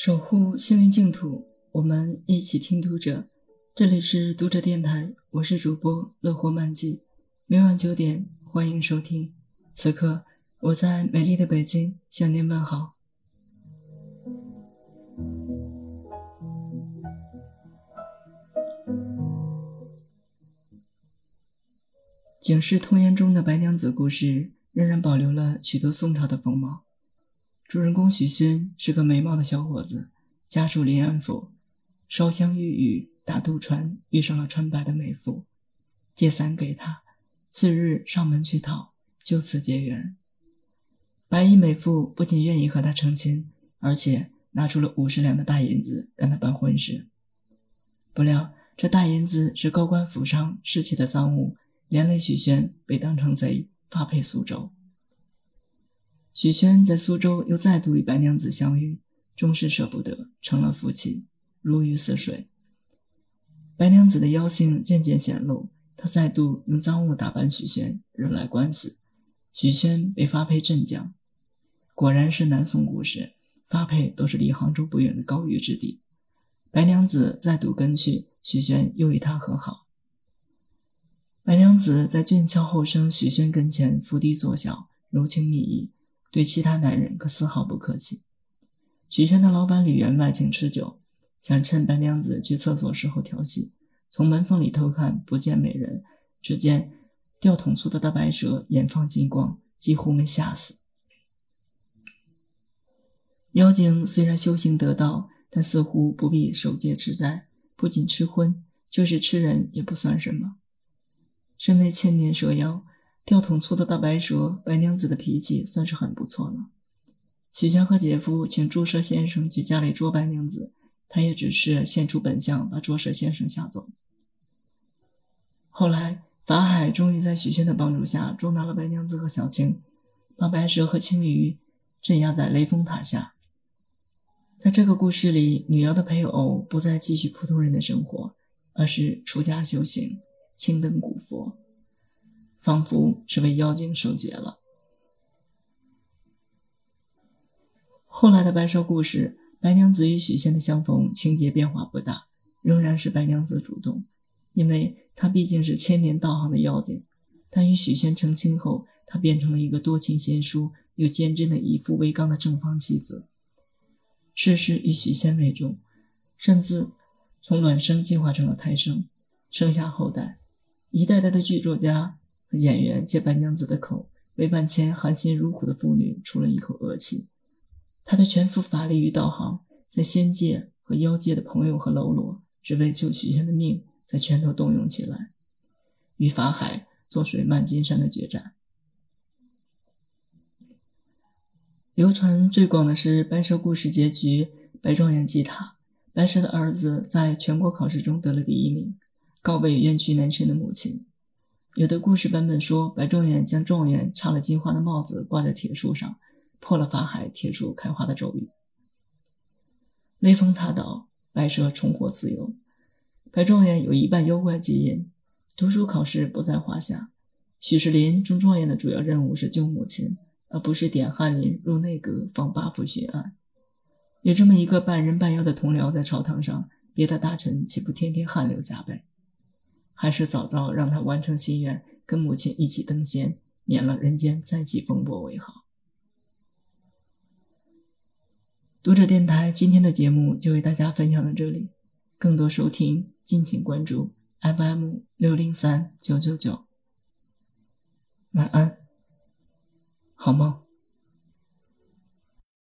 守护心灵净土，我们一起听读者。这里是读者电台，我是主播乐活漫记。每晚九点，欢迎收听。此刻，我在美丽的北京向您问好。警世通言中的白娘子故事，仍然保留了许多宋朝的风貌。主人公许宣是个美貌的小伙子，家住临安府，烧香遇雨，打渡船，遇上了穿白的美妇，借伞给他，次日上门去讨，就此结缘。白衣美妇不仅愿意和他成亲，而且拿出了五十两的大银子让他办婚事。不料这大银子是高官府上失窃的赃物，连累许宣被当成贼，发配苏州。许宣在苏州又再度与白娘子相遇，终是舍不得，成了夫妻，如鱼似水。白娘子的妖性渐渐显露，她再度用赃物打扮许宣，惹来官司，许宣被发配镇江。果然是南宋故事，发配都是离杭州不远的高玉之地。白娘子再度跟去，许宣又与她和好。白娘子在俊俏后生许宣跟前伏低作笑，柔情蜜意。对其他男人可丝毫不客气。许宣的老板李员外请吃酒，想趁白娘子去厕所时候调戏，从门缝里偷看，不见美人，只见吊桶粗的大白蛇，眼放金光，几乎没吓死。妖精虽然修行得道，但似乎不必守戒吃斋，不仅吃荤，就是吃人也不算什么。身为千年蛇妖。吊桶粗的大白蛇，白娘子的脾气算是很不错了。许仙和姐夫请朱蛇先生去家里捉白娘子，他也只是现出本相，把捉蛇先生吓走。后来，法海终于在许仙的帮助下捉拿了白娘子和小青，把白蛇和青鱼镇压在雷峰塔下。在这个故事里，女妖的配偶不再继续普通人的生活，而是出家修行，青灯古佛。仿佛是为妖精守劫了。后来的白蛇故事，白娘子与许仙的相逢情节变化不大，仍然是白娘子主动，因为她毕竟是千年道行的妖精。但与许仙成亲后，她变成了一个多情贤淑又坚贞的以父为纲的正方妻子，事事以许仙为重，甚至从卵生进化成了胎生，生下后代。一代代的剧作家。演员借白娘子的口，为万千含辛茹苦的妇女出了一口恶气。他的全副法力与道行，在仙界和妖界的朋友和喽啰，只为救许仙的命，才全都动用起来，与法海做水漫金山的决战。流传最广的是白蛇故事结局：白状元祭塔，白蛇的儿子在全国考试中得了第一名，告慰冤屈难伸的母亲。有的故事版本说，白状元将状元插了金花的帽子挂在铁树上，破了法海铁树开花的咒语。雷峰塔倒，白蛇重获自由。白状元有一半妖怪基因，读书考试不在话下。许世林中状元的主要任务是救母亲，而不是点翰林入内阁放八府巡案。有这么一个半人半妖的同僚在朝堂上，别的大臣岂不天天汗流浃背？还是早早让他完成心愿，跟母亲一起登仙，免了人间再起风波为好。读者电台今天的节目就为大家分享到这里，更多收听敬请关注 FM 六零三九九九。晚安，好梦。